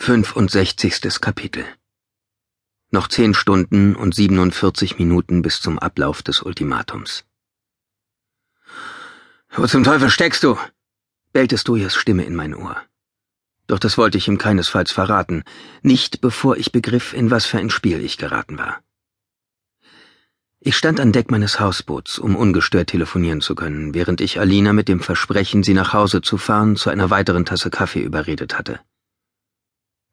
65. Kapitel Noch zehn Stunden und 47 Minuten bis zum Ablauf des Ultimatums. Wo zum Teufel steckst du? bellte Stojas Stimme in mein Ohr. Doch das wollte ich ihm keinesfalls verraten, nicht bevor ich begriff, in was für ein Spiel ich geraten war. Ich stand an Deck meines Hausboots, um ungestört telefonieren zu können, während ich Alina mit dem Versprechen, sie nach Hause zu fahren, zu einer weiteren Tasse Kaffee überredet hatte.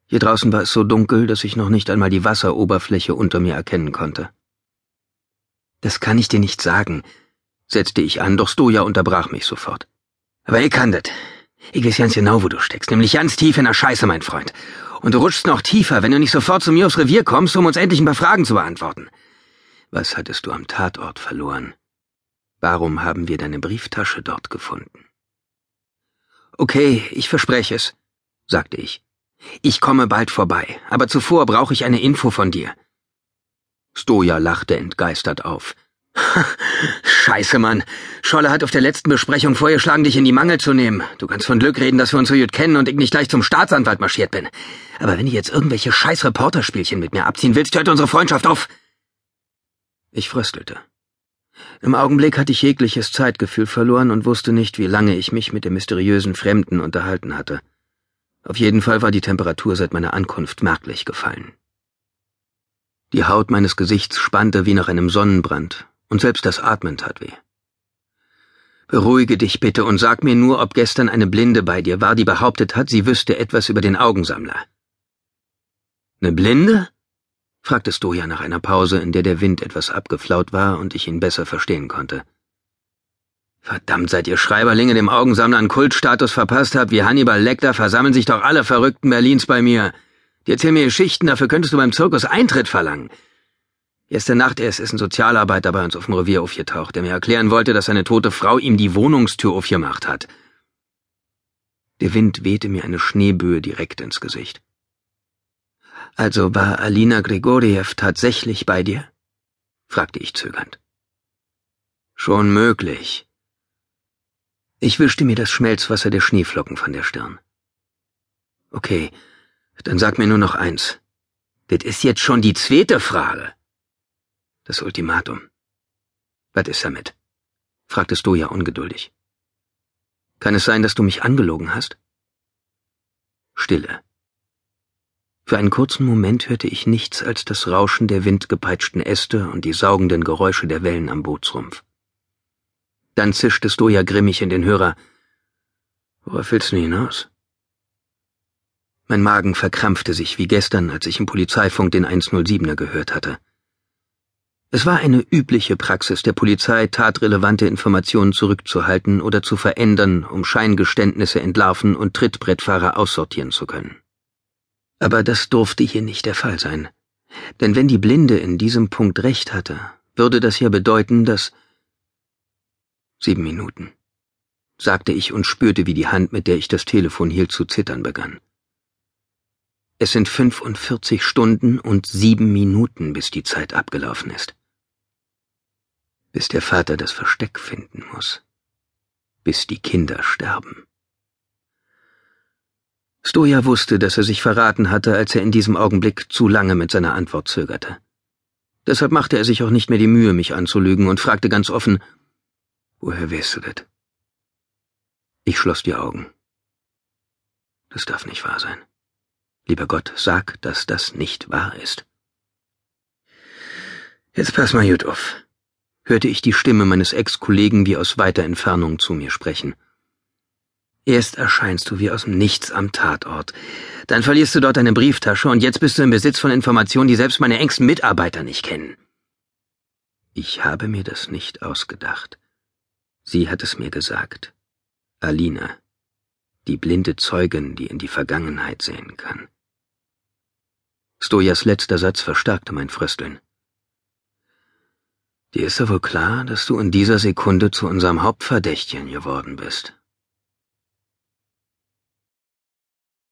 Hier draußen war es so dunkel, dass ich noch nicht einmal die Wasseroberfläche unter mir erkennen konnte. Das kann ich dir nicht sagen, setzte ich an, doch Stoja unterbrach mich sofort. Aber ich kann das. Ich weiß ganz genau, wo du steckst, nämlich ganz tief in der Scheiße, mein Freund. Und du rutschst noch tiefer, wenn du nicht sofort zu mir aufs Revier kommst, um uns endlich ein paar Fragen zu beantworten. Was hattest du am Tatort verloren? Warum haben wir deine Brieftasche dort gefunden? Okay, ich verspreche es, sagte ich. Ich komme bald vorbei, aber zuvor brauche ich eine Info von dir. Stoja lachte entgeistert auf. Scheiße, Mann. Scholle hat auf der letzten Besprechung vorgeschlagen, dich in die Mangel zu nehmen. Du kannst von Glück reden, dass wir uns so gut kennen und ich nicht gleich zum Staatsanwalt marschiert bin. Aber wenn du jetzt irgendwelche scheiß Reporterspielchen mit mir abziehen willst, hört unsere Freundschaft auf. Ich fröstelte. Im Augenblick hatte ich jegliches Zeitgefühl verloren und wusste nicht, wie lange ich mich mit dem mysteriösen Fremden unterhalten hatte. Auf jeden Fall war die Temperatur seit meiner Ankunft merklich gefallen. Die Haut meines Gesichts spannte wie nach einem Sonnenbrand, und selbst das Atmen tat weh. Beruhige dich bitte und sag mir nur, ob gestern eine Blinde bei dir war, die behauptet hat, sie wüsste etwas über den Augensammler. Ne Blinde? fragte Stoja nach einer Pause, in der der Wind etwas abgeflaut war und ich ihn besser verstehen konnte. Verdammt, seit ihr Schreiberlinge dem Augensammler einen Kultstatus verpasst habt, wie Hannibal Lecter, versammeln sich doch alle Verrückten Berlins bei mir. Die erzählen mir Geschichten, dafür könntest du beim Zirkus Eintritt verlangen. Gestern Nacht erst ist ein Sozialarbeiter bei uns auf dem Revier aufgetaucht, der mir erklären wollte, dass seine tote Frau ihm die Wohnungstür aufgemacht hat. Der Wind wehte mir eine Schneeböe direkt ins Gesicht. Also war Alina Grigoriev tatsächlich bei dir? fragte ich zögernd. Schon möglich, ich wischte mir das Schmelzwasser der Schneeflocken von der Stirn. Okay, dann sag mir nur noch eins. Das ist jetzt schon die zweite Frage. Das Ultimatum. Was ist damit? fragte Stoja ungeduldig. Kann es sein, dass du mich angelogen hast? Stille. Für einen kurzen Moment hörte ich nichts als das Rauschen der windgepeitschten Äste und die saugenden Geräusche der Wellen am Bootsrumpf. Dann zischte Stoja grimmig in den Hörer. Worauf willst du hinaus? Mein Magen verkrampfte sich wie gestern, als ich im Polizeifunk den 107er gehört hatte. Es war eine übliche Praxis der Polizei, tatrelevante Informationen zurückzuhalten oder zu verändern, um Scheingeständnisse entlarven und Trittbrettfahrer aussortieren zu können. Aber das durfte hier nicht der Fall sein. Denn wenn die Blinde in diesem Punkt recht hatte, würde das ja bedeuten, dass Sieben Minuten, sagte ich und spürte, wie die Hand, mit der ich das Telefon hielt, zu zittern begann. Es sind 45 Stunden und sieben Minuten, bis die Zeit abgelaufen ist. Bis der Vater das Versteck finden muss. Bis die Kinder sterben. Stoja wusste, dass er sich verraten hatte, als er in diesem Augenblick zu lange mit seiner Antwort zögerte. Deshalb machte er sich auch nicht mehr die Mühe, mich anzulügen und fragte ganz offen, Woher weißt du das? Ich schloss die Augen. Das darf nicht wahr sein. Lieber Gott, sag, dass das nicht wahr ist. Jetzt pass mal gut auf, hörte ich die Stimme meines Ex-Kollegen wie aus weiter Entfernung zu mir sprechen. Erst erscheinst du wie aus dem Nichts am Tatort, dann verlierst du dort deine Brieftasche und jetzt bist du im Besitz von Informationen, die selbst meine engsten Mitarbeiter nicht kennen. Ich habe mir das nicht ausgedacht. Sie hat es mir gesagt. Alina, die blinde Zeugin, die in die Vergangenheit sehen kann. Stojas letzter Satz verstärkte mein Frösteln. Dir ist ja wohl klar, dass du in dieser Sekunde zu unserem Hauptverdächtigen geworden bist.